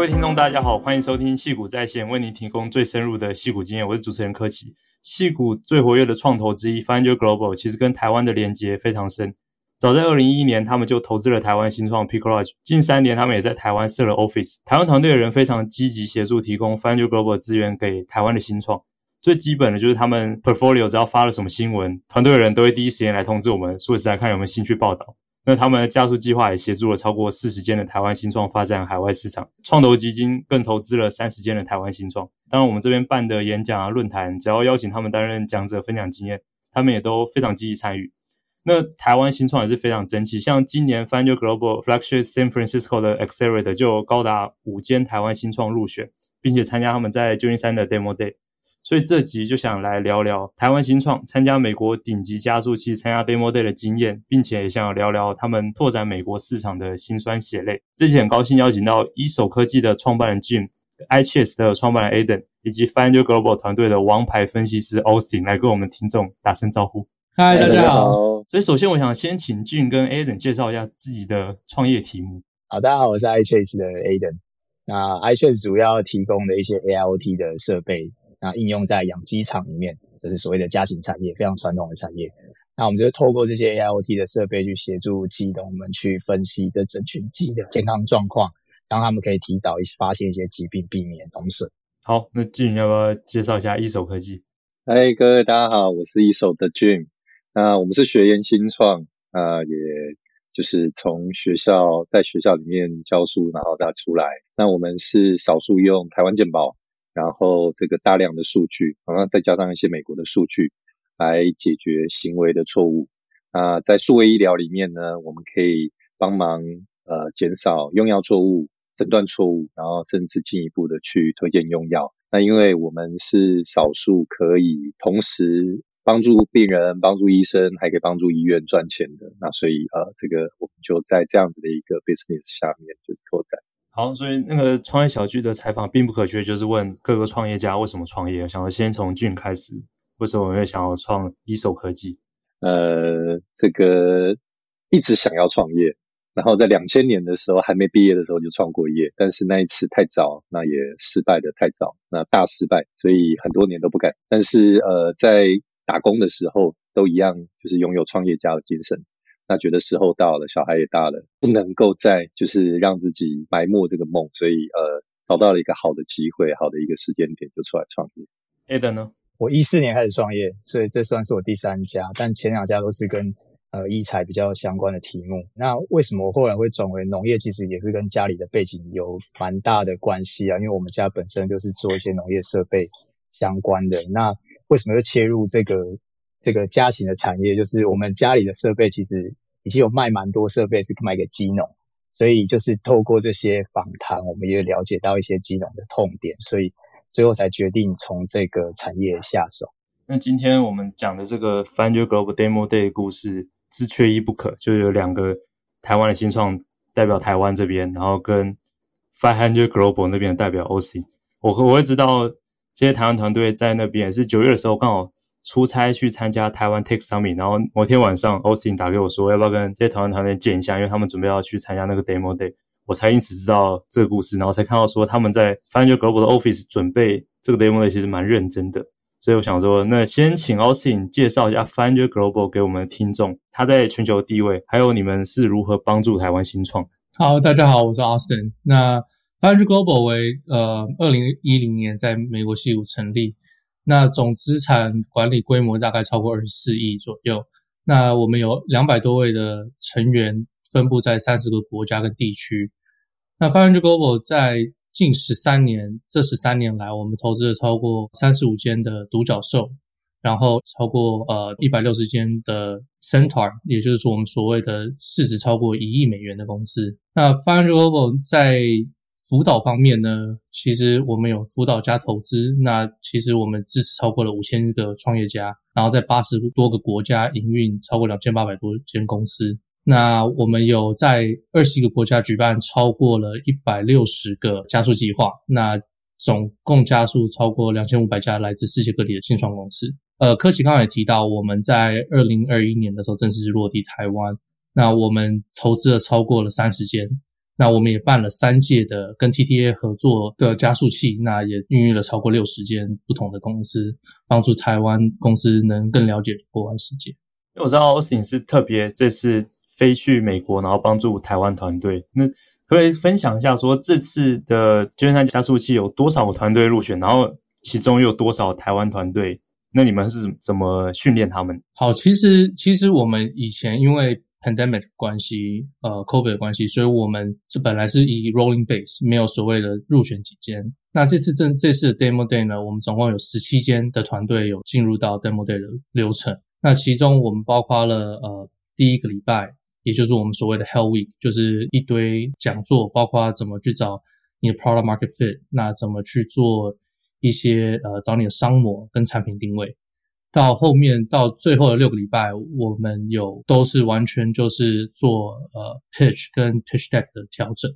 各位听众，大家好，欢迎收听矽谷在线，为您提供最深入的矽谷经验。我是主持人柯奇。矽谷最活跃的创投之一 FiveHundred Global 其实跟台湾的连接非常深。早在二零一一年，他们就投资了台湾新创 Picolage。近三年，他们也在台湾设了 Office。台湾团队的人非常积极协助，提供 FiveHundred Global 资源给台湾的新创。最基本的就是他们 Portfolio 只要发了什么新闻，团队的人都会第一时间来通知我们，说实在看有没有兴趣报道。那他们的加速计划也协助了超过四十间的台湾新创发展海外市场，创投基金更投资了三十间的台湾新创。当然，我们这边办的演讲啊、论坛，只要邀请他们担任讲者分享经验，他们也都非常积极参与。那台湾新创也是非常争气，像今年 f i n d e Global Flagship San Francisco 的 Accelerator 就高达五间台湾新创入选，并且参加他们在旧金山的 Demo Day。所以这集就想来聊聊台湾新创参加美国顶级加速器参加 Demo Day 的经验，并且也想要聊聊他们拓展美国市场的辛酸血泪。这集很高兴邀请到一手科技的创办人 Jim、iCHESS 的创办人 Aiden 以及 FiveHundred Global 团队的王牌分析师 Austin 来跟我们听众打声招呼。嗨，大家好。所以首先我想先请 Jim 跟 Aiden 介绍一下自己的创业题目。好，大家好，我是 iCHESS 的 Aiden。那 iCHESS 主要提供的一些 AIoT 的设备。那应用在养鸡场里面，就是所谓的家禽产业，非常传统的产业。那我们就透过这些 AIoT 的设备去协助鸡农们去分析这整群鸡的健康状况，让他们可以提早一发现一些疾病，避免农损。好，那 Jim 要不要介绍一下一手科技？嗨，各位大家好，我是一手的 Jim。那我们是学研新创，啊，也就是从学校在学校里面教书，然后再出来。那我们是少数用台湾健保。然后这个大量的数据，然后再加上一些美国的数据，来解决行为的错误。啊，在数位医疗里面呢，我们可以帮忙呃减少用药错误、诊断错误，然后甚至进一步的去推荐用药。那因为我们是少数可以同时帮助病人、帮助医生，还可以帮助医院赚钱的，那所以呃这个我们就在这样子的一个 business 下面就是拓展。好，所以那个创业小聚的采访并不可缺，就是问各个创业家为什么创业。想要先从俊开始，为什么我会想要创一手科技？呃，这个一直想要创业，然后在两千年的时候还没毕业的时候就创过业，但是那一次太早，那也失败的太早，那大失败，所以很多年都不敢。但是呃，在打工的时候都一样，就是拥有创业家的精神。那觉得时候到了，小孩也大了，不能够再就是让自己埋没这个梦，所以呃找到了一个好的机会，好的一个时间点就出来创业。Aiden 呢？我一四年开始创业，所以这算是我第三家，但前两家都是跟呃医材比较相关的题目。那为什么我后来会转为农业？其实也是跟家里的背景有蛮大的关系啊，因为我们家本身就是做一些农业设备相关的。那为什么又切入这个？这个家禽的产业，就是我们家里的设备，其实已经有卖蛮多设备是卖给鸡农，所以就是透过这些访谈，我们也了解到一些鸡农的痛点，所以最后才决定从这个产业下手。那今天我们讲的这个 FiveHundred Global Demo Day 的故事是缺一不可，就有两个台湾的新创代表台湾这边，然后跟 FiveHundred Global 那边的代表 OC，。我我会知道这些台湾团队在那边是九月的时候刚好。出差去参加台湾 Tech Summit，然后某天晚上，Austin 打给我说，要不要跟这些台湾团队见一下，因为他们准备要去参加那个 Demo Day，我才因此知道这个故事，然后才看到说他们在 Foundry Global 的 Office 准备这个 Demo Day 其实蛮认真的，所以我想说，那先请 Austin 介绍一下 Foundry Global 给我们的听众，他在全球的地位，还有你们是如何帮助台湾新创。好，大家好，我是 Austin。那 Foundry Global 为呃二零一零年在美国西谷成立。那总资产管理规模大概超过二十四亿左右。那我们有两百多位的成员，分布在三十个国家跟地区。那 FiveHundred Global 在近十三年，这十三年来，我们投资了超过三十五间的独角兽，然后超过呃一百六十间的 Centaur，也就是我们所谓的市值超过一亿美元的公司。那 FiveHundred Global 在辅导方面呢，其实我们有辅导加投资。那其实我们支持超过了五千个创业家，然后在八十多个国家营运超过两千八百多间公司。那我们有在二十一个国家举办超过了一百六十个加速计划。那总共加速超过两千五百家来自世界各地的新创公司。呃，柯奇刚刚也提到，我们在二零二一年的时候正式落地台湾。那我们投资了超过了三十间。那我们也办了三届的跟 TTA 合作的加速器，那也孕育了超过六十间不同的公司，帮助台湾公司能更了解国外世界。因为我知道 Austin 是特别这次飞去美国，然后帮助台湾团队。那可以分享一下，说这次的旧金山加速器有多少个团队入选，然后其中又有多少台湾团队？那你们是怎么训练他们？好，其实其实我们以前因为 pandemic 关系，呃，COVID 关系，所以我们是本来是以 rolling base，没有所谓的入选几间。那这次这这次的 demo day 呢，我们总共有十七间的团队有进入到 demo day 的流程。那其中我们包括了呃第一个礼拜，也就是我们所谓的 Hell Week，就是一堆讲座，包括怎么去找你的 product market fit，那怎么去做一些呃找你的商模跟产品定位。到后面到最后的六个礼拜，我们有都是完全就是做呃 pitch 跟 pitch deck 的调整，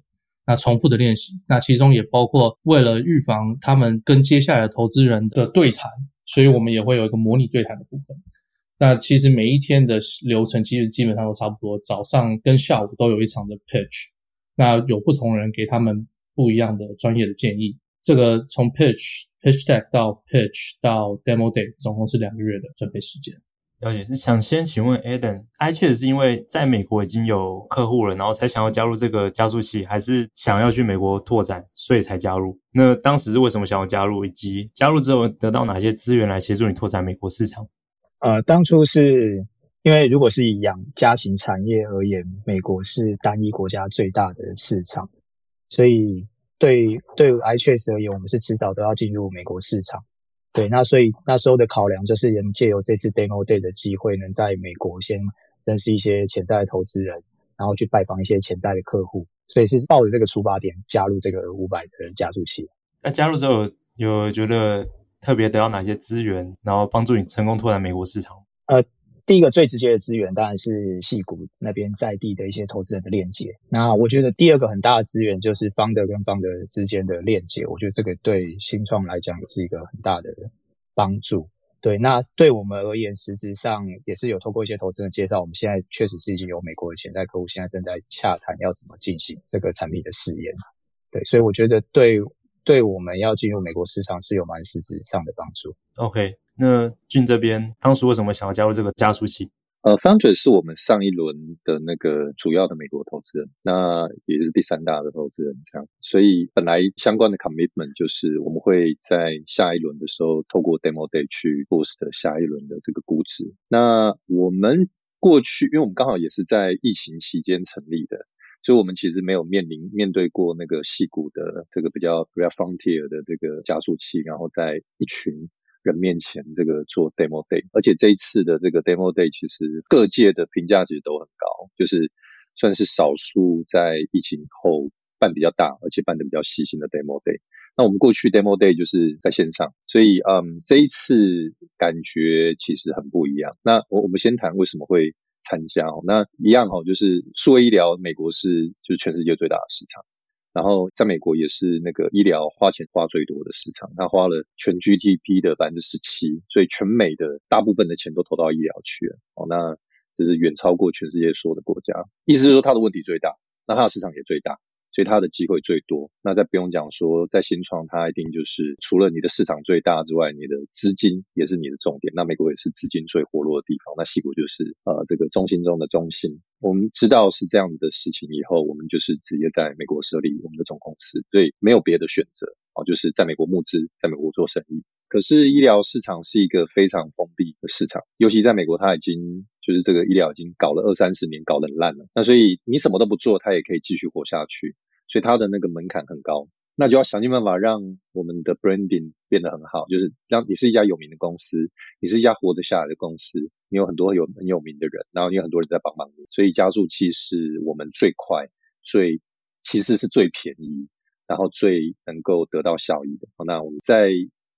那重复的练习，那其中也包括为了预防他们跟接下来的投资人的对谈，所以我们也会有一个模拟对谈的部分。那其实每一天的流程其实基本上都差不多，早上跟下午都有一场的 pitch，那有不同人给他们不一样的专业的建议。这个从 pitch pitch deck 到 pitch 到 demo day，总共是两个月的准备时间。了解，想先请问 Adam，iCHESS 是因为在美国已经有客户了，然后才想要加入这个加速器，还是想要去美国拓展，所以才加入？那当时是为什么想要加入，以及加入之后得到哪些资源来协助你拓展美国市场？呃，当初是因为如果是以养家禽产业而言，美国是单一国家最大的市场，所以。对对 iChase 而言，我们是迟早都要进入美国市场。对，那所以那时候的考量就是能借由这次 Demo Day 的机会，能在美国先认识一些潜在的投资人，然后去拜访一些潜在的客户。所以是抱着这个出发点加入这个五百的加速器。那加入之后有觉得特别得到哪些资源，然后帮助你成功拓展美国市场？呃。第一个最直接的资源当然是戏谷那边在地的一些投资人的链接。那我觉得第二个很大的资源就是方德跟方德之间的链接。我觉得这个对新创来讲也是一个很大的帮助。对，那对我们而言，实质上也是有透过一些投资人介绍，我们现在确实是已经有美国的潜在客户，现在正在洽谈要怎么进行这个产品的试验。对，所以我觉得对对我们要进入美国市场是有蛮实质上的帮助。OK。那俊这边当时为什么想要加入这个加速器？呃，Foundry 是我们上一轮的那个主要的美国投资人，那也就是第三大的投资人，这样。所以本来相关的 commitment 就是我们会在下一轮的时候透过 Demo Day 去 boost 下一轮的这个估值。那我们过去，因为我们刚好也是在疫情期间成立的，所以我们其实没有面临面对过那个矽谷的这个比较比较 frontier 的这个加速器，然后在一群。人面前这个做 demo day，而且这一次的这个 demo day 其实各界的评价其实都很高，就是算是少数在疫情后办比较大，而且办的比较细心的 demo day。那我们过去 demo day 就是在线上，所以嗯，这一次感觉其实很不一样。那我我们先谈为什么会参加哦，那一样哦，就是数位医疗，美国是就是全世界最大的市场。然后在美国也是那个医疗花钱花最多的市场，它花了全 GDP 的百分之十七，所以全美的大部分的钱都投到医疗去了。哦，那就是远超过全世界所有的国家。意思是说，它的问题最大，那它的市场也最大。所以它的机会最多，那再不用讲说，在新创它一定就是除了你的市场最大之外，你的资金也是你的重点。那美国也是资金最活络的地方，那西谷就是呃这个中心中的中心。我们知道是这样子的事情以后，我们就是直接在美国设立我们的总公司，所以没有别的选择哦，就是在美国募资，在美国做生意。可是医疗市场是一个非常封闭的市场，尤其在美国，它已经就是这个医疗已经搞了二三十年，搞得很烂了。那所以你什么都不做，它也可以继续活下去。所以它的那个门槛很高，那就要想尽办法让我们的 branding 变得很好，就是让你是一家有名的公司，你是一家活得下来的公司，你有很多有很有名的人，然后你有很多人在帮忙你，所以加速器是我们最快、最其实是最便宜，然后最能够得到效益的。那我们在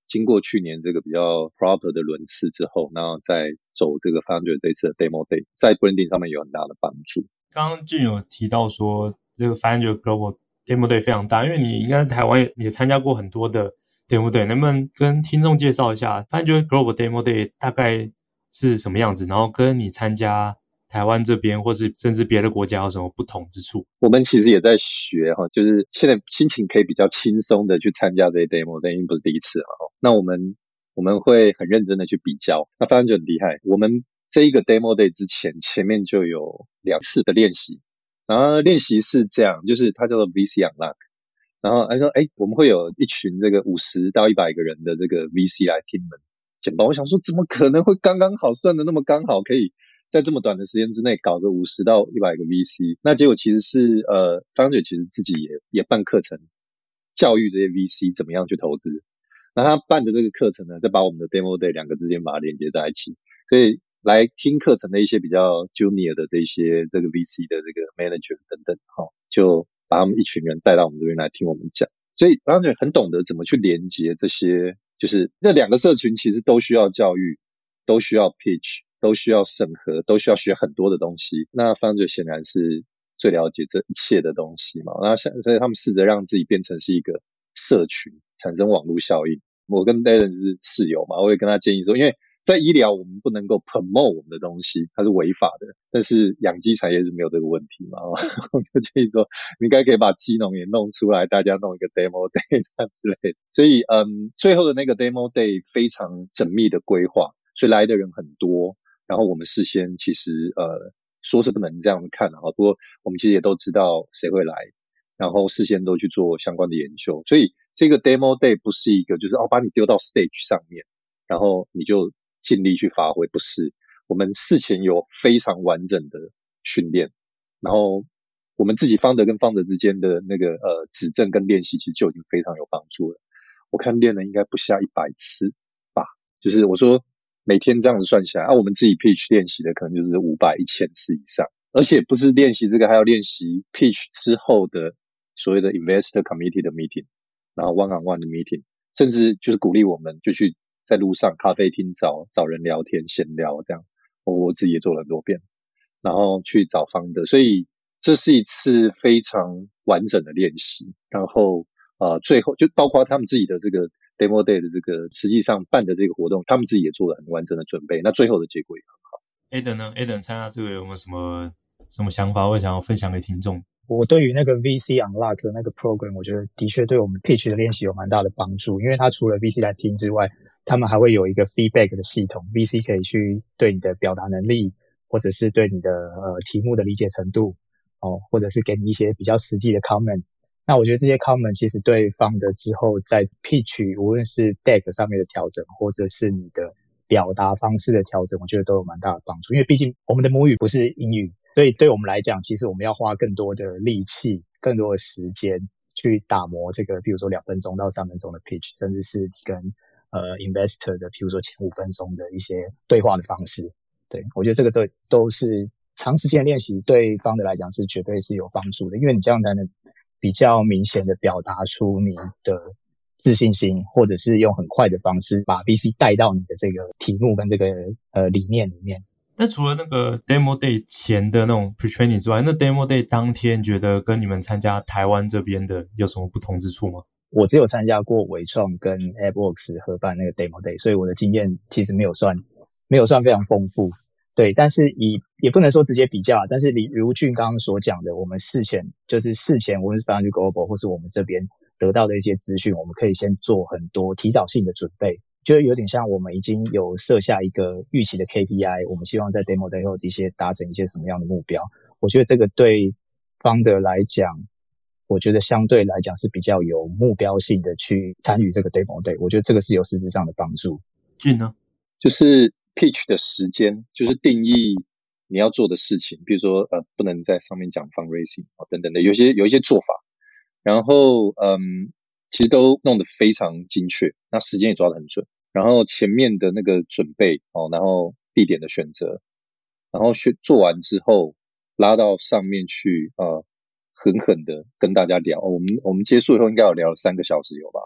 经过去年这个比较 proper 的轮次之后，然后再走这个 Foundry 这次的 Demo Day，在 branding 上面有很大的帮助。刚刚俊有提到说。这个 FiveHundred Global Demo Day 非常大，因为你应该在台湾也参加过很多的 Demo Day，能不能跟听众介绍一下 FiveHundred Global Demo Day 大概是什么样子？然后跟你参加台湾这边，或是甚至别的国家有什么不同之处？我们其实也在学哈，就是现在心情可以比较轻松的去参加这些 demo，但因为不是第一次哈。那我们我们会很认真的去比较，那当然就很厉害。我们这一个 demo day 之前，前面就有两次的练习，然后练习是这样，就是它叫做 VC Unlock，然后他说，哎，我们会有一群这个五十到一百个人的这个 VC 来听门简报。我想说，怎么可能会刚刚好算的那么刚好可以？在这么短的时间之内搞个五十到一百个 VC，那结果其实是呃，Founder 其实自己也也办课程，教育这些 VC 怎么样去投资。那他办的这个课程呢，再把我们的 Demo Day 两个之间把它连接在一起，所以来听课程的一些比较 Junior 的这些这个 VC 的这个 Manager 等等，哈，就把他们一群人带到我们这边来听我们讲。所以 Founder 很懂得怎么去连接这些，就是这两个社群其实都需要教育，都需要 Pitch。都需要审核，都需要学很多的东西。那 Founder 显然是最了解这一切的东西嘛。那所以他们试着让自己变成是一个社群，产生网络效应。我跟 Daren 是室友嘛，我也跟他建议说，因为在医疗我们不能够 promote 我们的东西，它是违法的。但是养鸡产业是没有这个问题嘛，我就建议说，你应该可以把鸡农也弄出来，大家弄一个 demo day 这样之类的。所以，嗯，最后的那个 demo day 非常缜密的规划，所以来的人很多。然后我们事先其实呃说是不能这样子看的哈，不过我们其实也都知道谁会来，然后事先都去做相关的研究，所以这个 demo day 不是一个就是哦把你丢到 stage 上面，然后你就尽力去发挥，不是，我们事前有非常完整的训练，然后我们自己方德跟方德之间的那个呃指正跟练习，其实就已经非常有帮助了。我看练了应该不下一百次吧，就是我说。每天这样子算起来，啊，我们自己 pitch 练习的可能就是五百、一千次以上，而且不是练习这个，还要练习 pitch 之后的所谓的 investor committee 的 meeting，然后 one on one 的 meeting，甚至就是鼓励我们就去在路上咖啡厅找找人聊天闲聊这样，我我自己也做了很多遍，然后去找 founder，所以这是一次非常完整的练习，然后呃最后就包括他们自己的这个。Demo Day 的这个实际上办的这个活动，他们自己也做了很完整的准备，那最后的结果也很好。Aden 呢？Aden 参加这个有没有什么什么想法，或想要分享给听众？我对于那个 VC Unlock 的那个 program，我觉得的确对我们 pitch 的练习有蛮大的帮助，因为它除了 VC 来听之外，他们还会有一个 feedback 的系统，VC 可以去对你的表达能力，或者是对你的呃题目的理解程度，哦，或者是给你一些比较实际的 comment。那我觉得这些 comment 其实对 found 之后在 pitch，无论是 deck 上面的调整，或者是你的表达方式的调整，我觉得都有蛮大的帮助。因为毕竟我们的母语不是英语，所以对我们来讲，其实我们要花更多的力气、更多的时间去打磨这个，比如说两分钟到三分钟的 pitch，甚至是跟呃 investor 的，比如说前五分钟的一些对话的方式。对，我觉得这个都都是长时间练习，对方的来讲是绝对是有帮助的，因为你这样才能。比较明显的表达出你的自信心，或者是用很快的方式把 VC 带到你的这个题目跟这个呃理念里面。那除了那个 Demo Day 前的那种 Pre-training 之外，那 Demo Day 当天觉得跟你们参加台湾这边的有什么不同之处吗？我只有参加过伟创跟 AppWorks 合办那个 Demo Day，所以我的经验其实没有算没有算非常丰富。对，但是以也不能说直接比较，但是李如俊刚刚所讲的，我们事前就是事前，无论是 f o u n d r Global 或是我们这边得到的一些资讯，我们可以先做很多提早性的准备，就是有点像我们已经有设下一个预期的 KPI，我们希望在 Demo Day 后一些达成一些什么样的目标。我觉得这个对 Founder 来讲，我觉得相对来讲是比较有目标性的去参与这个 Demo Day，我觉得这个是有实质上的帮助。俊呢，就是。Pitch 的时间就是定义你要做的事情，比如说呃，不能在上面讲 fundraising 啊等等的，有些有一些做法，然后嗯，其实都弄得非常精确，那时间也抓得很准，然后前面的那个准备哦，然后地点的选择，然后去做完之后拉到上面去呃，狠狠的跟大家聊，我们我们结束以后应该有聊了三个小时有吧，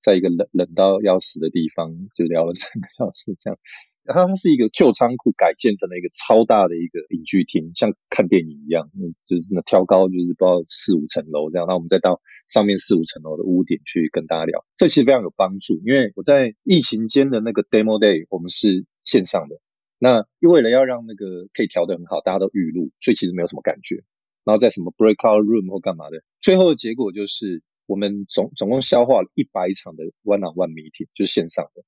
在一个冷冷到要死的地方就聊了三个小时这样。它它是一个旧仓库改建成了一个超大的一个影剧厅，像看电影一样，就是那挑高就是不知道四五层楼这样。那我们再到上面四五层楼的屋顶去跟大家聊，这其实非常有帮助。因为我在疫情间的那个 demo day，我们是线上的，那为了要让那个可以调得很好，大家都预录，所以其实没有什么感觉。然后在什么 breakout room 或干嘛的，最后的结果就是我们总总共消化了一百场的 one on one meeting，就是线上的，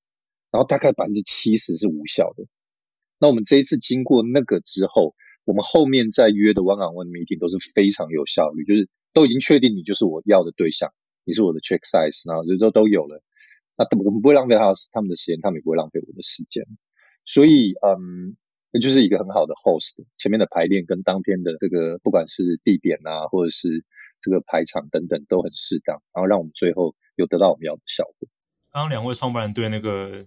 然后大概百分之七十是无效的。那我们这一次经过那个之后，我们后面再约的 one on one meeting 都是非常有效率，就是都已经确定你就是我要的对象，你是我的 check size，然后就都都有了。那我们不会浪费他他们的时间，他们也不会浪费我的时间。所以，嗯，那就是一个很好的 host，前面的排练跟当天的这个不管是地点啊，或者是这个排场等等都很适当，然后让我们最后有得到我们要的效果。刚刚两位创办人对那个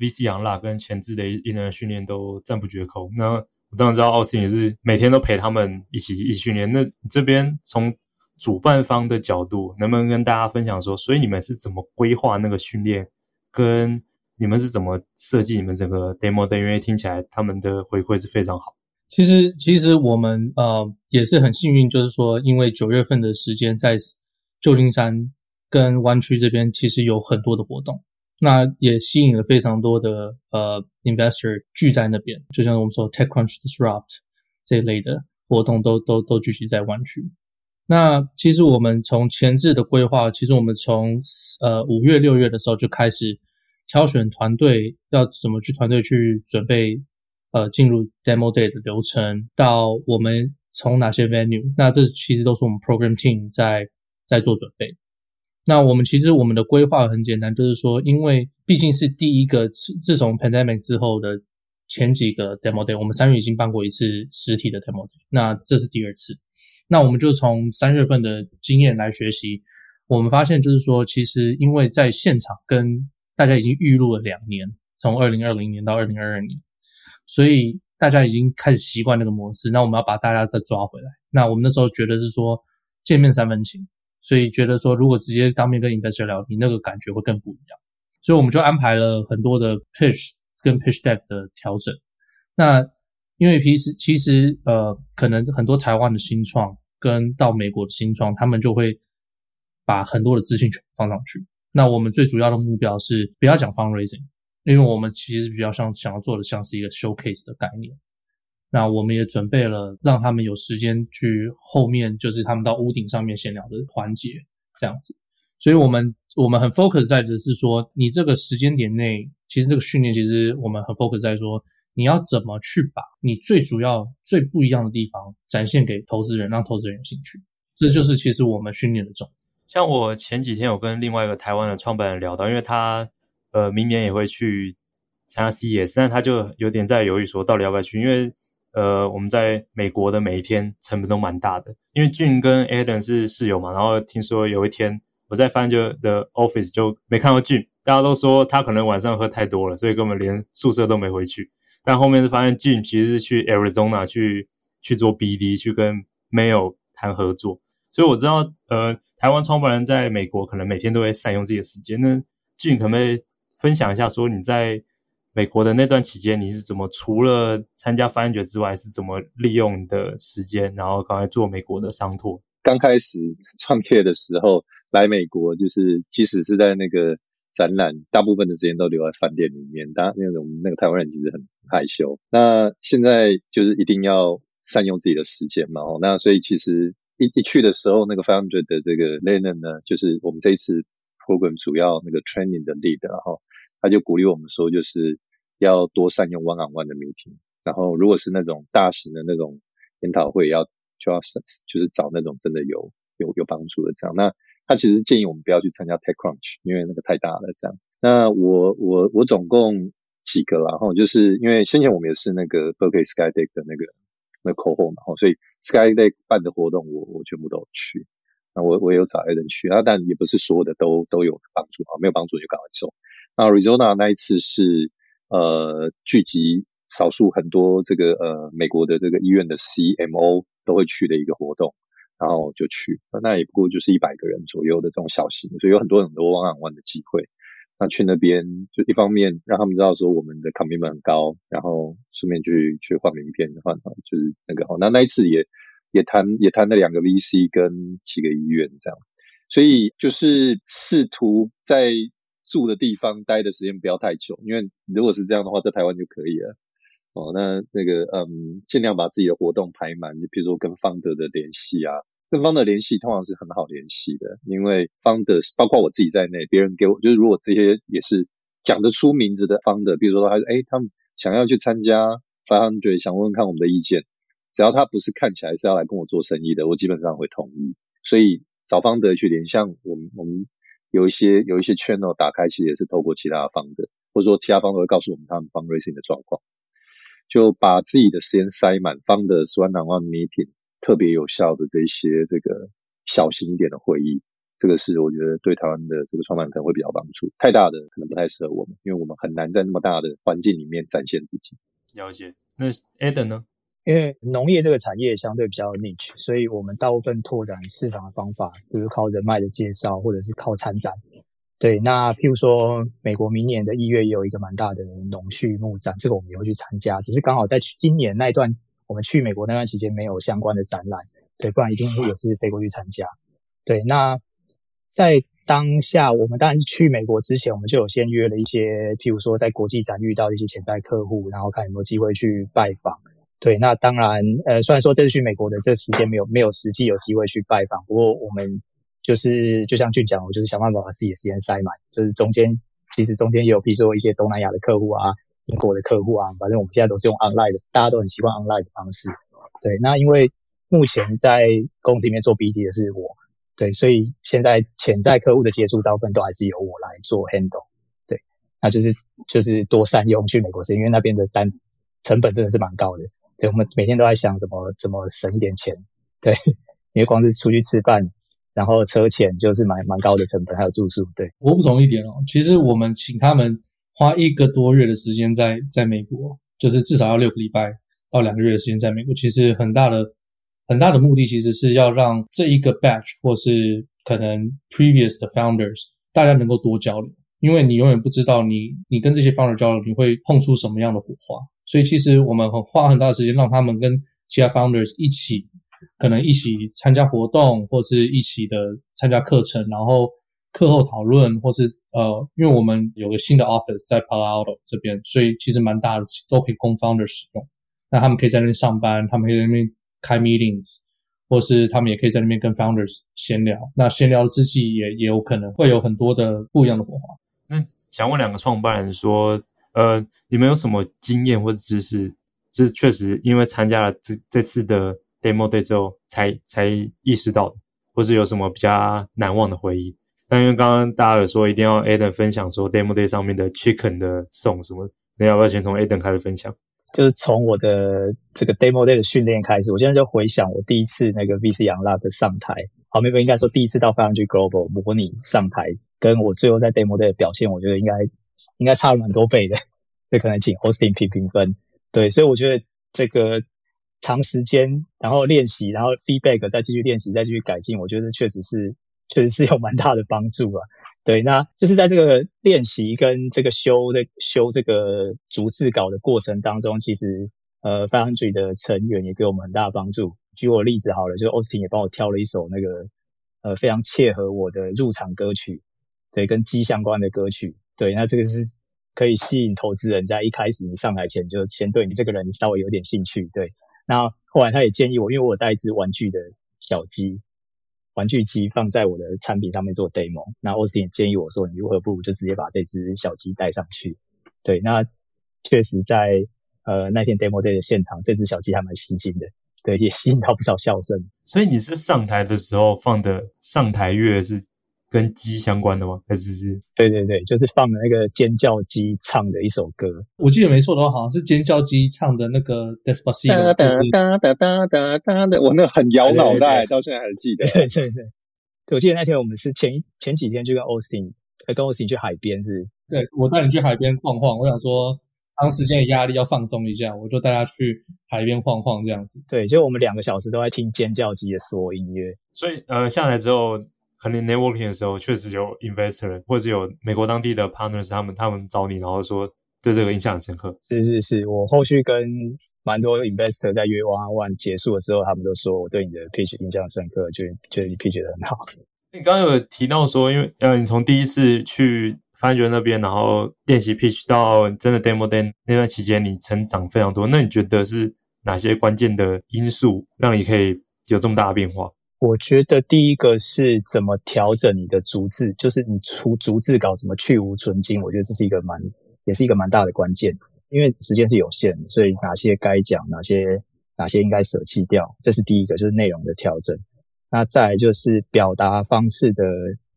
VC 杨辣跟前置的一人训练都赞不绝口。那我当然知道奥斯汀也是每天都陪他们一起一起训练。那这边从主办方的角度，能不能跟大家分享说，所以你们是怎么规划那个训练跟？你们是怎么设计你们整个 demo 的？因为听起来他们的回馈是非常好。其实，其实我们呃也是很幸运，就是说，因为九月份的时间在旧金山跟湾区这边，其实有很多的活动，那也吸引了非常多的呃 investor 聚在那边。就像我们说 TechCrunch Disrupt 这一类的活动都，都都都聚集在湾区。那其实我们从前置的规划，其实我们从呃五月六月的时候就开始。挑选团队要怎么去团队去准备，呃，进入 demo day 的流程，到我们从哪些 venue，那这其实都是我们 program team 在在做准备。那我们其实我们的规划很简单，就是说，因为毕竟是第一个自自从 pandemic 之后的前几个 demo day，我们三月已经办过一次实体的 demo day，那这是第二次。那我们就从三月份的经验来学习，我们发现就是说，其实因为在现场跟大家已经预录了两年，从二零二零年到二零二二年，所以大家已经开始习惯那个模式。那我们要把大家再抓回来。那我们那时候觉得是说见面三分情，所以觉得说如果直接当面跟 investor 聊，你那个感觉会更不一样。所以我们就安排了很多的 pitch 跟 pitch deck 的调整。那因为平时其实呃，可能很多台湾的新创跟到美国的新创，他们就会把很多的资讯全部放上去。那我们最主要的目标是不要讲 fundraising，因为我们其实比较像想要做的像是一个 showcase 的概念。那我们也准备了让他们有时间去后面，就是他们到屋顶上面闲聊的环节，这样子。所以我们我们很 focus 在的是说，你这个时间点内，其实这个训练其实我们很 focus 在说，你要怎么去把你最主要最不一样的地方展现给投资人，让投资人有兴趣。这就是其实我们训练的重点。像我前几天有跟另外一个台湾的创办人聊到，因为他呃明年也会去参加 CES，但他就有点在犹豫说到底要不要去，因为呃我们在美国的每一天成本都蛮大的，因为俊跟 Adam 是室友嘛，然后听说有一天我在 Finder 的 office 就没看到俊大家都说他可能晚上喝太多了，所以根本连宿舍都没回去，但后面是发现俊其实是去 Arizona 去去做 BD，去跟 Mail 谈合作。所以我知道，呃，台湾创办人在美国可能每天都会善用自己的时间。那俊可不可以分享一下，说你在美国的那段期间，你是怎么除了参加 Finder 之外，是怎么利用你的时间，然后刚才做美国的商拓？刚开始创业的时候来美国，就是即使是在那个展览，大部分的时间都留在饭店里面。当然，那种那个台湾人其实很害羞。那现在就是一定要善用自己的时间嘛。那所以其实。一一去的时候，那个 founder 的这个 Lennon 呢，就是我们这一次 program 主要那个 training 的 lead，然后他就鼓励我们说，就是要多善用 one on one 的 meeting，然后如果是那种大型的那种研讨会，要就要就是找那种真的有有有帮助的这样。那他其实建议我们不要去参加 TechCrunch，因为那个太大了这样。那我我我总共几个，然后就是因为先前我们也是那个 Berkeley Skydeck 的那个。那 c o h o 嘛，所以 Skylake 办的活动我，我全部都有去。那我我也有找一人去，啊，但也不是所有的都都有帮助啊，没有帮助就赶快走。那 Arizona 那一次是呃聚集少数很多这个呃美国的这个医院的 CMO 都会去的一个活动，然后就去，那也不过就是一百个人左右的这种小型，所以有很多很多 one on one 的机会。那去那边就一方面让他们知道说我们的 commitment 很高，然后顺便去去换名片换就是那个那那一次也也谈也谈了两个 VC 跟几个医院这样，所以就是试图在住的地方待的时间不要太久，因为如果是这样的话，在台湾就可以了。哦，那那个嗯，尽量把自己的活动排满，就比如说跟方德的联系啊，跟方的联系通常是很好联系的，因为方的包括我自己在内，别人给我就是如果这些也是讲得出名字的方的比如说还是哎他们想要去参加500，想问问看我们的意见，只要他不是看起来是要来跟我做生意的，我基本上会同意。所以找方的去联系，我们我们有一些有一些 channel 打开，其实也是透过其他方的或者说其他方都会告诉我们他们 fundraising 的状况。就把自己的时间塞满方的 one on one meeting 特别有效的这些这个小型一点的会议，这个是我觉得对台湾的这个创办可能会比较帮助。太大的可能不太适合我们，因为我们很难在那么大的环境里面展现自己。了解。那 Eden 呢？因为农业这个产业相对比较 niche，所以我们大部分拓展市场的方法，比如靠人脉的介绍，或者是靠参展。对，那譬如说，美国明年的一月也有一个蛮大的农畜牧展，这个我们也会去参加。只是刚好在今年那一段，我们去美国那段期间没有相关的展览，对，不然一定会也是飞过去参加。对，那在当下，我们当然是去美国之前，我们就有先约了一些，譬如说在国际展遇到的一些潜在客户，然后看有没有机会去拜访。对，那当然，呃，虽然说这次去美国的这个时间没有没有实际有机会去拜访，不过我们。就是就像俊讲，我就是想办法把自己的时间塞满，就是中间其实中间也有，比如说一些东南亚的客户啊，英国的客户啊，反正我们现在都是用 online 的，大家都很习惯 online 的方式。对，那因为目前在公司里面做 BD 的是我，对，所以现在潜在客户的接触大部分都还是由我来做 handle。对，那就是就是多善用去美国是，因为那边的单成本真的是蛮高的。对，我们每天都在想怎么怎么省一点钱。对，因为光是出去吃饭。然后车钱就是蛮蛮高的成本，还有住宿。对，我补充一点哦，其实我们请他们花一个多月的时间在在美国，就是至少要六个礼拜到两个月的时间在美国。其实很大的很大的目的，其实是要让这一个 batch 或是可能 previous 的 founders 大家能够多交流，因为你永远不知道你你跟这些 founder 交流，你会碰出什么样的火花。所以其实我们很花很大的时间让他们跟其他 founders 一起。可能一起参加活动，或是一起的参加课程，然后课后讨论，或是呃，因为我们有个新的 office 在 Palo Alto 这边，所以其实蛮大的，都可以供 founder 使用。那他们可以在那边上班，他们可以在那边开 meetings，或是他们也可以在那边跟 founders 闲聊。那闲聊之际也也有可能会有很多的不一样的火花。那想问两个创办人说，呃，你们有什么经验或者知识，这确实因为参加了这这次的 Demo Day 之后才才意识到，或是有什么比较难忘的回忆。但因为刚刚大家有说一定要 Adam 分享说 Demo Day 上面的 Chicken 的送什么，那要不要先从 Adam 开始分享？就是从我的这个 Demo Day 的训练开始，我现在就回想我第一次那个 VC Unlock 上台，好，，maybe 应该说第一次到500 Global 模拟上台，跟我最后在 Demo Day 的表现，我觉得应该应该差了蛮多倍的。这可能请 Austin 评评分。对，所以我觉得这个。长时间，然后练习，然后 feedback，再继续练习，再继续改进，我觉得确实是，确实是有蛮大的帮助啊。对，那就是在这个练习跟这个修的修这个逐字稿的过程当中，其实呃500的成员也给我们很大的帮助。举我例子好了，就是 Austin 也帮我挑了一首那个呃非常切合我的入场歌曲，对，跟鸡相关的歌曲。对，那这个是可以吸引投资人在一开始你上台前就先对你这个人稍微有点兴趣，对。那后来他也建议我，因为我带一只玩具的小鸡，玩具机放在我的产品上面做 demo。那 Austin 建议我说，你如何不就直接把这只小鸡带上去？对，那确实在呃那天 demo day 的现场，这只小鸡还蛮吸睛的，对，也吸引到不少笑声。所以你是上台的时候放的上台乐是？跟鸡相关的吗？还是是？对对对，就是放了那个尖叫鸡唱的一首歌。我记得没错的话，好像是尖叫鸡唱的那个 Despacito。哒哒哒哒哒哒的，我那个很摇脑袋，到现在还记得。对对对，对，我记得那天我们是前前几天就跟 Austin，跟 Austin 去海边是。对，我带你去海边晃晃，我想说长时间的压力要放松一下，我就带他去海边晃晃这样子。对，就我们两个小时都在听尖叫鸡的所有音乐。所以呃，下来之后。可能 networking 的时候，确实有 investor 或者有美国当地的 partners，他们他们找你，然后说对这个印象很深刻。是是是，我后续跟蛮多 investor 在约 one on one 结束的时候，他们都说我对你的 pitch 印象深刻，觉得觉得你 pitch 得很好。你刚刚有提到说，因为呃，你从第一次去 Finder 那边，然后练习 pitch 到真的 demo day 那段期间，你成长非常多。那你觉得是哪些关键的因素让你可以有这么大的变化？我觉得第一个是怎么调整你的逐字，就是你出逐字稿怎么去芜存菁。我觉得这是一个蛮，也是一个蛮大的关键。因为时间是有限的，所以哪些该讲，哪些哪些应该舍弃掉，这是第一个，就是内容的调整。那再就是表达方式的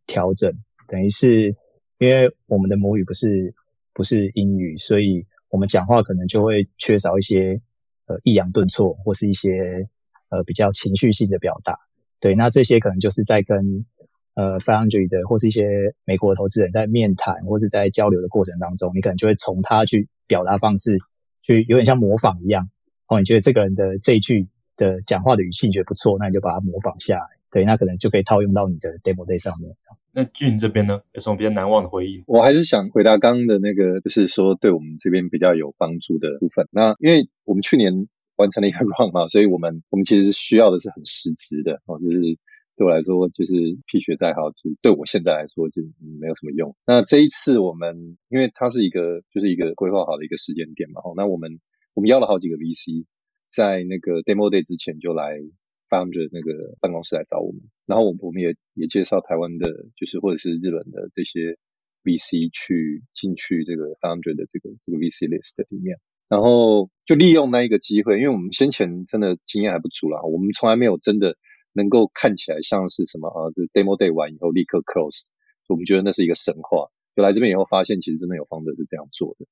调整，等于是因为我们的母语不是不是英语，所以我们讲话可能就会缺少一些呃抑扬顿挫或是一些呃比较情绪性的表达。对，那这些可能就是在跟呃 Foundry 的或是一些美国的投资人在面谈或是在交流的过程当中，你可能就会从他去表达方式去有点像模仿一样。哦，你觉得这个人的这一句的讲话的语气你觉得不错，那你就把它模仿下来。对，那可能就可以套用到你的 Demo Day 上面。那 Jun 这边呢，有什么比较难忘的回忆？我还是想回答刚刚的那个，就是说对我们这边比较有帮助的部分。那因为我们去年。完成了一个 run 嘛，所以我们 我们其实需要的是很实质的哦，就是对我来说，就是屁学再好，其实对我现在来说就没有什么用。那这一次我们，因为它是一个就是一个规划好的一个时间点嘛，哦那我们我们邀了好几个 VC，在那个 demo day 之前就来 founder 那个办公室来找我们，然后我我们也也介绍台湾的，就是或者是日本的这些 VC 去进去这个 founder 的这个这个 VC list 里面。然后就利用那一个机会，因为我们先前真的经验还不足啦，我们从来没有真的能够看起来像是什么啊，就 demo day 完以后立刻 close，我们觉得那是一个神话。就来这边以后发现，其实真的有方德是这样做的，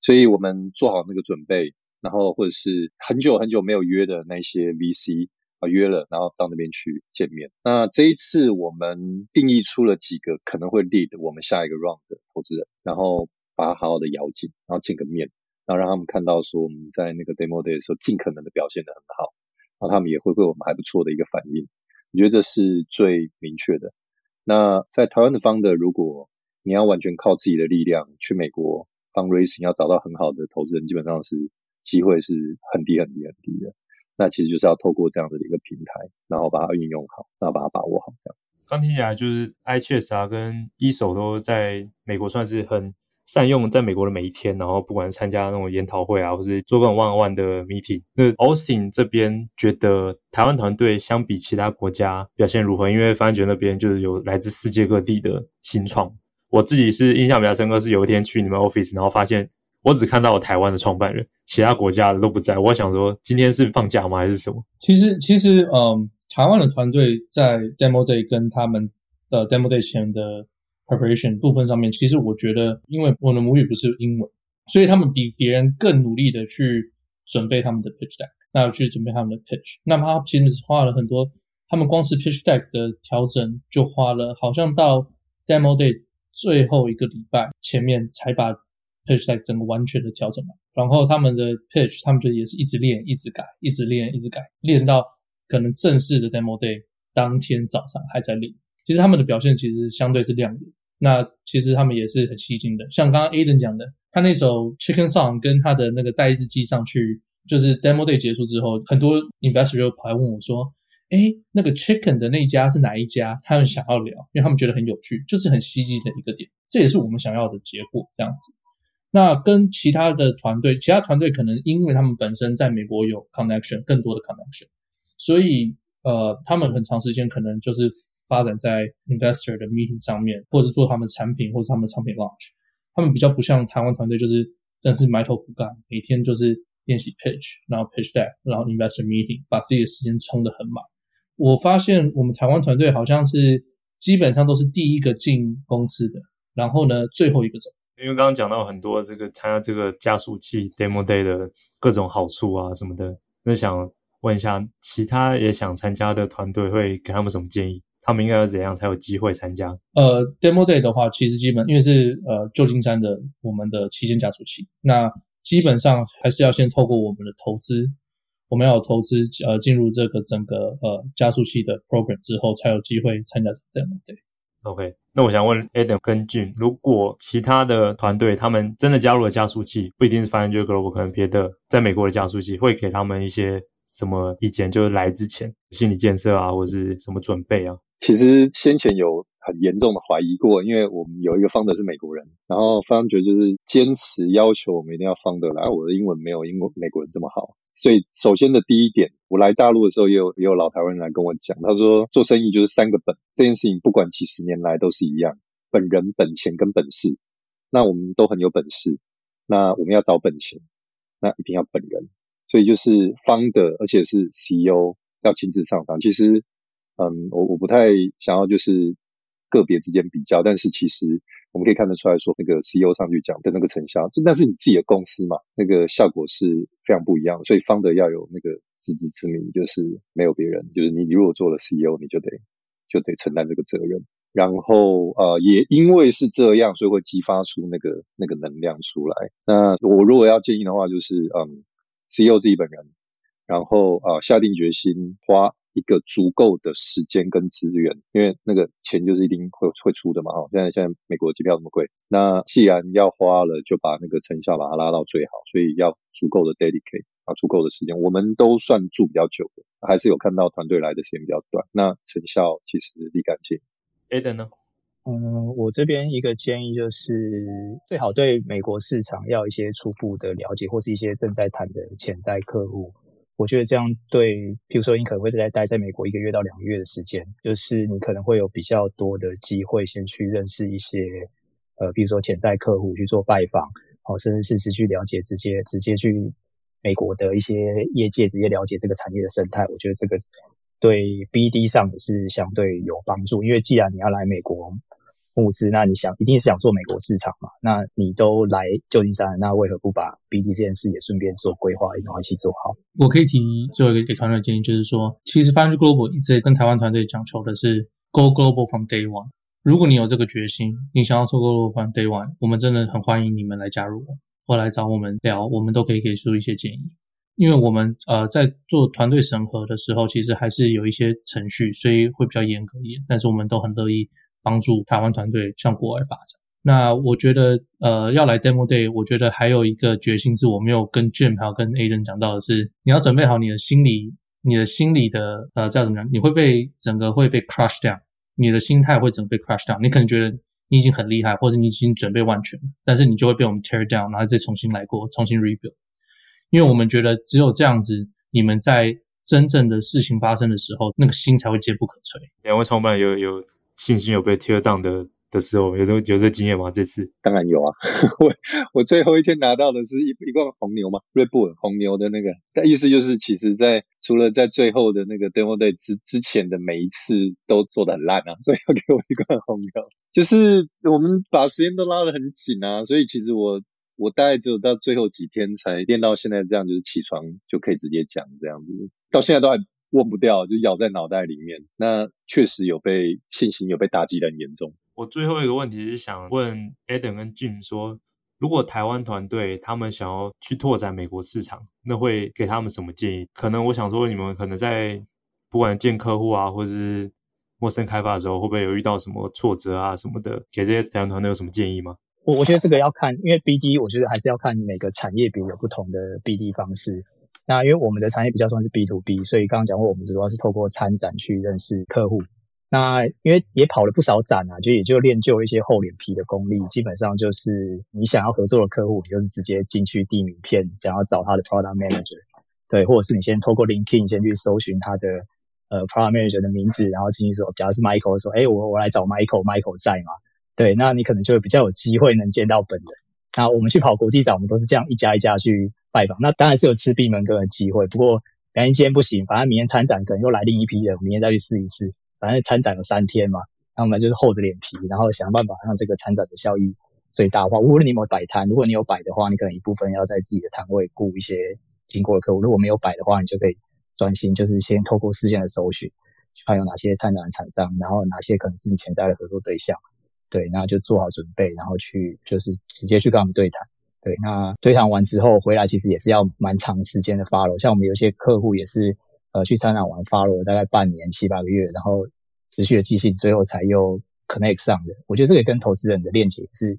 所以我们做好那个准备，然后或者是很久很久没有约的那些 VC 啊约了，然后到那边去见面。那这一次我们定义出了几个可能会 lead 我们下一个 round 的投资人，然后把它好好的邀进，然后见个面。然后让他们看到说我们在那个 demo day 的时候尽可能的表现得很好，然后他们也会对我们还不错的一个反应。我觉得这是最明确的。那在台湾的 founder，如果你要完全靠自己的力量去美国 fundraising，要找到很好的投资人，基本上是机会是很低很低很低的。那其实就是要透过这样的一个平台，然后把它运用好，然后把它把握好。这样。刚听起来就是 iChess 啊跟一手都在美国算是很。善用在美国的每一天，然后不管是参加那种研讨会啊，或是做各种 one-on-one 的 meeting。那 Austin 这边觉得台湾团队相比其他国家表现如何？因为发觉那边就是有来自世界各地的新创。我自己是印象比较深刻，是有一天去你们 office，然后发现我只看到了台湾的创办人，其他国家的都不在。我想说，今天是放假吗？还是什么？其实，其实，嗯，台湾的团队在 demo day 跟他们的 demo day 前的。Preparation 部分上面，其实我觉得，因为我的母语不是英文，所以他们比别人更努力的去准备他们的 pitch deck，那去准备他们的 pitch。那么他其实花了很多，他们光是 pitch deck 的调整就花了，好像到 demo day 最后一个礼拜前面才把 pitch deck 整个完全的调整完。然后他们的 pitch，他们就也是一直练，一直改，一直练，一直改，练到可能正式的 demo day 当天早上还在练。其实他们的表现其实相对是亮眼，那其实他们也是很吸睛的。像刚刚 Aden 讲的，他那首 Chicken Song 跟他的那个带一只鸡上去，就是 Demo Day 结束之后，很多 Investor 就跑来问我说：“诶，那个 Chicken 的那一家是哪一家？”他们想要聊，因为他们觉得很有趣，就是很吸睛的一个点。这也是我们想要的结果，这样子。那跟其他的团队，其他团队可能因为他们本身在美国有 connection，更多的 connection，所以呃，他们很长时间可能就是。发展在 investor 的 meeting 上面，或者是做他们产品，或者是他们的产品 launch，他们比较不像台湾团队，就是真是埋头苦干，每天就是练习 pitch，然后 pitch deck，然后 investor meeting，把自己的时间冲得很满。我发现我们台湾团队好像是基本上都是第一个进公司的，然后呢，最后一个走。因为刚刚讲到很多这个参加这个加速器 demo day 的各种好处啊什么的，那想问一下，其他也想参加的团队会给他们什么建议？他们应该要怎样才有机会参加？呃，Demo Day 的话，其实基本因为是呃旧金山的我们的旗舰加速器，那基本上还是要先透过我们的投资，我们要有投资呃进入这个整个呃加速器的 program 之后，才有机会参加 Demo Day。OK，那我想问 Adam 跟 Jun，如果其他的团队他们真的加入了加速器，不一定是 FiveHundred Global，可能别的在美国的加速器会给他们一些什么意见？就是来之前心理建设啊，或是什么准备啊？其实先前有很严重的怀疑过，因为我们有一个 founder 是美国人，然后方觉就是坚持要求我们一定要 founder 来，我的英文没有英国美国人这么好，所以首先的第一点，我来大陆的时候也有也有老台湾人来跟我讲，他说做生意就是三个本，这件事情不管几十年来都是一样，本人、本钱跟本事，那我们都很有本事，那我们要找本钱，那一定要本人，所以就是方的而且是 CEO 要亲自上场，其实。嗯，我我不太想要就是个别之间比较，但是其实我们可以看得出来说，那个 CEO 上去讲的那个成效，就那是你自己的公司嘛，那个效果是非常不一样的。所以方的要有那个自知之明，就是没有别人，就是你你如果做了 CEO，你就得就得承担这个责任。然后呃，也因为是这样，所以会激发出那个那个能量出来。那我如果要建议的话，就是嗯，CEO 自己本人，然后啊、呃、下定决心花。一个足够的时间跟资源，因为那个钱就是一定会会出的嘛，哈。现在现在美国机票这么贵，那既然要花了，就把那个成效把它拉到最好，所以要足够的 dedicate 啊，足够的时间。我们都算住比较久的，还是有看到团队来的时间比较短，那成效其实立竿见影。Adam 呢？嗯，我这边一个建议就是，最好对美国市场要一些初步的了解，或是一些正在谈的潜在客户。我觉得这样对，譬如说你可能会在待在美国一个月到两个月的时间，就是你可能会有比较多的机会先去认识一些，呃，比如说潜在客户去做拜访，好，甚至是去了解直接直接去美国的一些业界直接了解这个产业的生态。我觉得这个对 BD 上也是相对有帮助，因为既然你要来美国。募资，那你想一定是想做美国市场嘛？那你都来旧金山，那为何不把 BD 这件事也顺便做规划，然后一起做好？我可以提最后一个给团队的建议，就是说，其实500 Global 一直跟台湾团队讲求的是 Go Global from Day One。如果你有这个决心，你想要做 Go Global from Day One，我们真的很欢迎你们来加入我，或来找我们聊，我们都可以给出一些建议。因为我们呃在做团队审核的时候，其实还是有一些程序，所以会比较严格一点，但是我们都很乐意。帮助台湾团队向国外发展。那我觉得，呃，要来 Demo Day，我觉得还有一个决心是我没有跟 Jim 还有跟 Aiden 讲到的是，你要准备好你的心理，你的心理的，呃，叫怎么样？你会被整个会被 crush down，你的心态会整个被 crush down。你可能觉得你已经很厉害，或者你已经准备万全了，但是你就会被我们 tear down，然后再重新来过，重新 rebuild。因为我们觉得只有这样子，你们在真正的事情发生的时候，那个心才会坚不可摧。两位创办有有。信心有被 tear down 的的时候，有这有这经验吗？这次当然有啊！我我最后一天拿到的是一一罐红牛嘛，Red Bull 红牛的那个，但意思就是，其实在，除了在最后的那个 Demo Day 之之前的每一次都做得很烂啊，所以要给我一罐红牛。就是我们把时间都拉得很紧啊，所以其实我我大概只有到最后几天才练到现在这样，就是起床就可以直接讲这样子，到现在都还。忘不掉，就咬在脑袋里面。那确实有被信心有被打击的很严重。我最后一个问题是想问 Adam 跟 Jim 说，如果台湾团队他们想要去拓展美国市场，那会给他们什么建议？可能我想说，你们可能在不管见客户啊，或者是陌生开发的时候，会不会有遇到什么挫折啊什么的？给这些台湾团队有什么建议吗？我我觉得这个要看，因为 BD 我觉得还是要看每个产业别有不同的 BD 方式。那因为我们的产业比较算是 B to B，所以刚刚讲过，我们主要是透过参展去认识客户。那因为也跑了不少展啊，就也就练就一些厚脸皮的功力。基本上就是你想要合作的客户，你就是直接进去递名片，想要找他的 Product Manager，对，或者是你先透过 LinkedIn 先去搜寻他的呃 Product Manager 的名字，然后进去说，假如是 Michael 说，哎，我我来找 Michael，Michael 在吗？对，那你可能就会比较有机会能见到本人。那我们去跑国际展，我们都是这样一家一家去拜访，那当然是有吃闭门羹的机会。不过，反正今天不行，反正明天参展可能又来另一批人，明天再去试一试。反正参展有三天嘛，那我们就是厚着脸皮，然后想办法让这个参展的效益最大化。无论你有没有摆摊，如果你有摆的话，你可能一部分要在自己的摊位雇一些经过的客户；如果没有摆的话，你就可以专心就是先透过事先的搜寻，去看有哪些参展的厂商，然后哪些可能是你潜在的合作对象。对，那就做好准备，然后去就是直接去跟他们对谈。对，那推谈完之后回来，其实也是要蛮长时间的 follow。像我们有些客户也是，呃，去参展完 follow 大概半年七八个月，然后持续的寄信，最后才又 connect 上的。我觉得这个跟投资人的链接是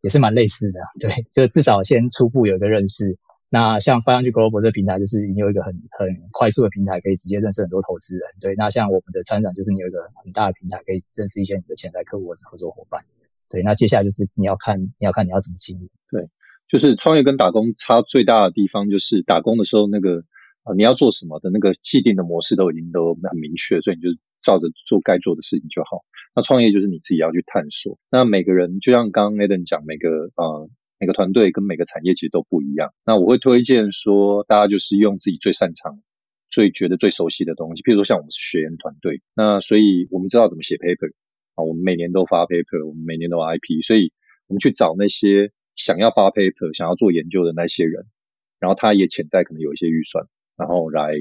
也是蛮类似的。对，就至少先初步有一个认识，那像500 Global 这个平台，就是你有一个很很快速的平台，可以直接认识很多投资人。对，那像我们的参展，就是你有一个很大的平台，可以认识一些你的潜在客户或是合作伙伴。对，那接下来就是你要看，你要看你要怎么经营。对，就是创业跟打工差最大的地方，就是打工的时候那个啊、你要做什么的那个既定的模式都已经都很明确，所以你就照着做该做的事情就好。那创业就是你自己要去探索。那每个人就像刚刚 Adam 讲，每个呃。每个团队跟每个产业其实都不一样。那我会推荐说，大家就是用自己最擅长、最觉得最熟悉的东西。譬如说，像我们是学研团队，那所以我们知道怎么写 paper 啊，我们每年都发 paper，我们每年都 IP，所以我们去找那些想要发 paper、想要做研究的那些人，然后他也潜在可能有一些预算，然后来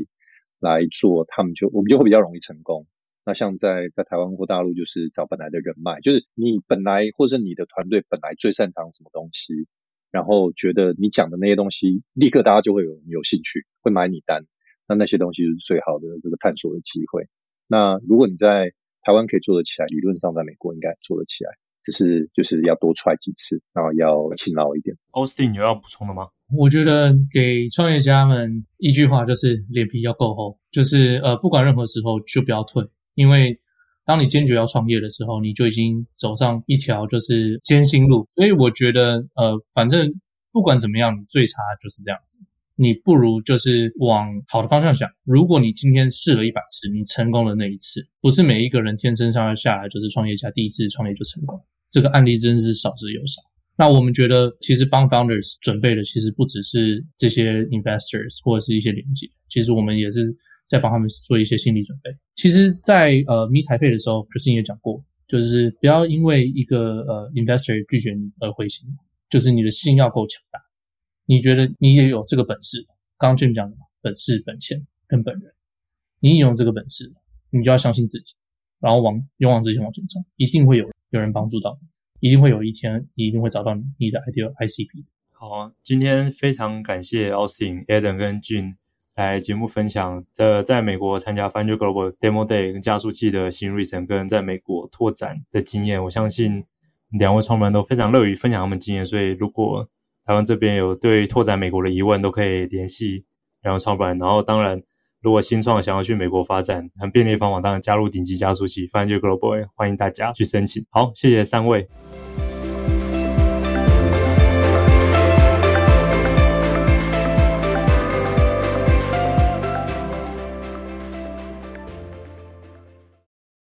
来做，他们就我们就会比较容易成功。那像在在台湾或大陆，就是找本来的人脉，就是你本来或者你的团队本来最擅长什么东西，然后觉得你讲的那些东西，立刻大家就会有有兴趣，会买你单，那那些东西就是最好的这个探索的机会。那如果你在台湾可以做得起来，理论上在美国应该做得起来，只是就是要多 try 几次，然后要勤劳一点。Austin 有要补充的吗？我觉得给创业家们一句话就是脸皮要够厚，就是呃不管任何时候就不要退。因为当你坚决要创业的时候，你就已经走上一条就是艰辛路。所以我觉得，呃，反正不管怎么样，你最差就是这样子。你不如就是往好的方向想。如果你今天试了一百次，你成功了那一次，不是每一个人天生上下来就是创业家，第一次创业就成功。这个案例真的是少之又少。那我们觉得，其实帮 founders 准备的其实不只是这些 investors 或者是一些连接，其实我们也是。在帮他们做一些心理准备。其实在，呃 meet 台北的时候，Christine 也讲过，就是不要因为一个呃 investor 拒绝你而灰心，就是你的心要够强大。你觉得你也有这个本事，刚刚 Jim 讲的嘛，本事、本钱跟本人，你有这个本事，你就要相信自己，然后往勇往直前往前冲，一定会有有人帮助到你，一定会有一天，你一定会找到你的 ideal ICP。好，今天非常感谢 Austin、Adam 跟 Jim。来节目分享在在美国参加500 Global Demo Day 跟加速器的心路历程，跟在美国拓展的经验。我相信两位创办人都非常乐于分享他们经验，所以如果台湾这边有对拓展美国的疑问，都可以联系两位创办。然后，当然如果新创想要去美国发展，很便利的方法，当然加入顶级加速器500 Global，欢迎大家去申请。好，谢谢三位。